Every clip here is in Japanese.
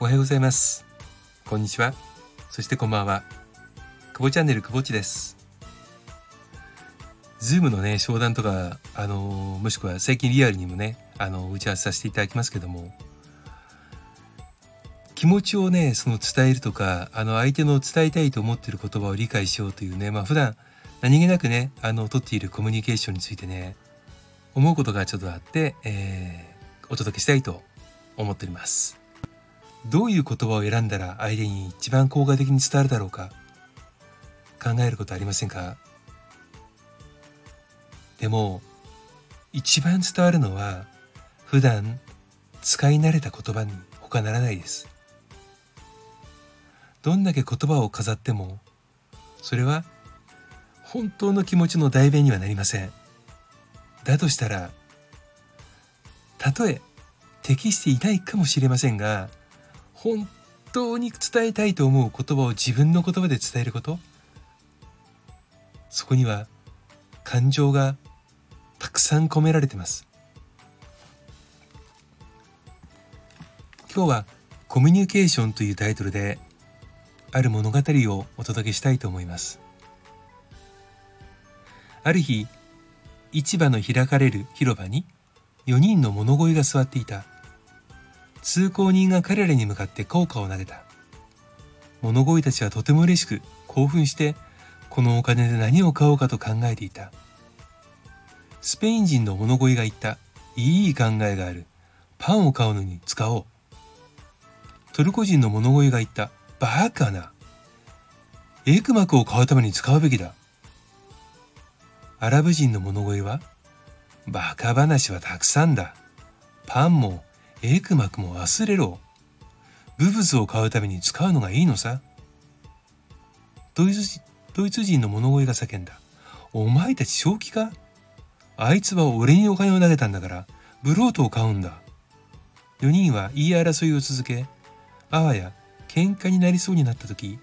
おはようございます。こんにちは。そしてこんばんは。久保チャンネル久保ちです。ズームのね商談とかあのもしくは最近リアルにもねあの打ち合わせさせていただきますけども気持ちをねその伝えるとかあの相手の伝えたいと思っている言葉を理解しようというねまあ普段何気なくねあの取っているコミュニケーションについてね思うことがちょっとあって、えー、お届けしたいと思っております。どういう言葉を選んだら相手に一番効果的に伝わるだろうか考えることありませんか？でも一番伝わるのは普段使い慣れた言葉に他ならないです。どんだけ言葉を飾ってもそれは本当の気持ちの代弁にはなりません。だとしたらたとえ適していないかもしれませんが本当に伝えたいと思う言葉を自分の言葉で伝えること？そこには感情がたくさん込められてます。今日はコミュニケーションというタイトルである物語をお届けしたいと思います。ある日市場の開かれる広場に4人の物乞いが座っていた。通行人が彼らに向かって効果を投げた。物乞いたちはとても嬉しく興奮してこのお金で何を買おうかと考えていた。スペイン人の物乞いが言ったいい考えがある。パンを買うのに使おう。トルコ人の物乞いが言ったバカな。エクマクを買うために使うべきだ。アラブ人の物乞いは、バカ話はたくさんだ。パンもエクマクも忘れろ。ブブズを買うために使うのがいいのさ。ドイツドイツ人の物乞いが叫んだ。お前たち正気か？あいつは俺にお金を投げたんだから、ブロートを買うんだ。4人は言い争いを続け、あわや喧嘩になりそうになった時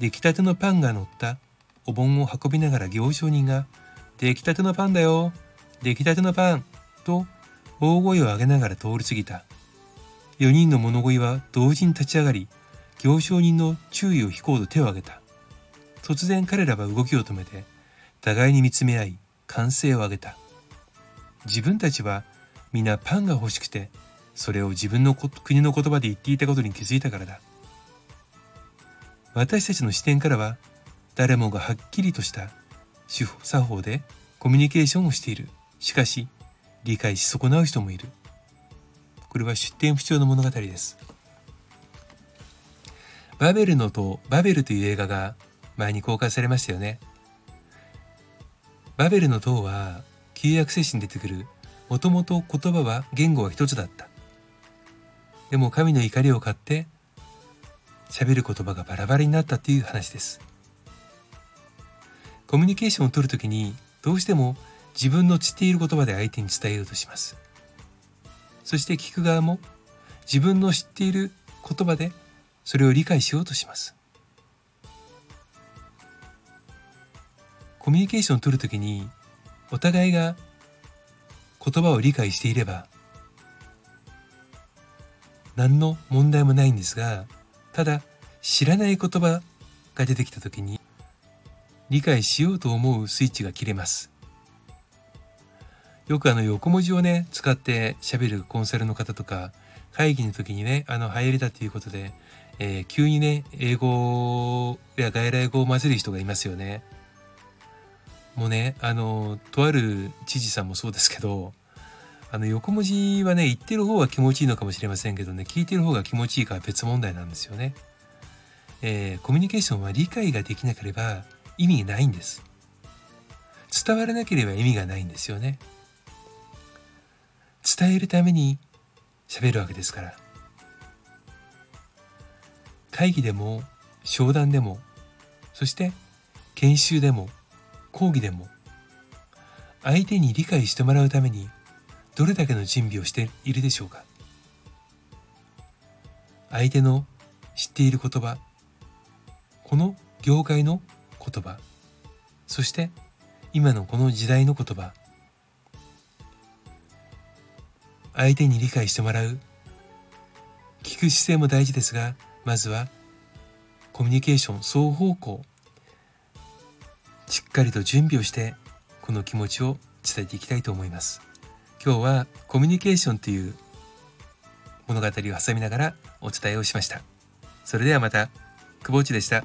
出来たてのパンが乗ったお盆を運びながら行商人が「出来たてのパンだよ。出来たてのパン!」と大声を上げながら通り過ぎた。4人の物乞いは同時に立ち上がり行商人の注意を引こうと手を挙げた。突然彼らは動きを止めて互いに見つめ合い歓声を上げた。自分たちは皆パンが欲しくてそれを自分の国の言葉で言っていたことに気づいたからだ。私たちの視点からは誰もがはっきりとした手法作法でコミュニケーションをしている。しかし理解し損なう人もいる。これは出典不調の物語です。バベルの塔バベルという映画が前に公開されましたよね。バベルの塔は旧約聖書に出てくるもともと言葉は言語は一つだった。でも神の怒りを買って喋る言葉がバラバラになったっていう話です。コミュニケーションを取るときにどうしても自分の知っている言葉で相手に伝えようとします。そして聞く側も自分の知っている言葉でそれを理解しようとします。コミュニケーションを取るときにお互いが言葉を理解していれば何の問題もないんですがただ知らない言葉が出てきた時に理解しようと思うスイッチが切れますよくあの横文字をね使って喋るコンサルの方とか会議の時にねあの入れたということで、えー、急にね英語や外来語を混ぜる人がいますよねもうねあのとある知事さんもそうですけどあの横文字はね言ってる方は気持ちいいのかもしれませんけどね聞いてる方が気持ちいいかは別問題なんですよね。えー、コミュニケーションは理解ができなければ意味ないんです。伝わらなければ意味がないんですよね。伝えるために喋るわけですから。会議でも商談でもそして研修でも講義でも相手に理解してもらうためにどれだけの準備をしているでしょうか相手の知っている言葉この業界の言葉。そして今のこの時代の言葉。相手に理解してもらう。聞く姿勢も大事ですがまずはコミュニケーション双方向。しっかりと準備をしてこの気持ちを伝えていきたいと思います。今日はコミュニケーションという物語を挟みながらお伝えをしました。それではまた久保内でした。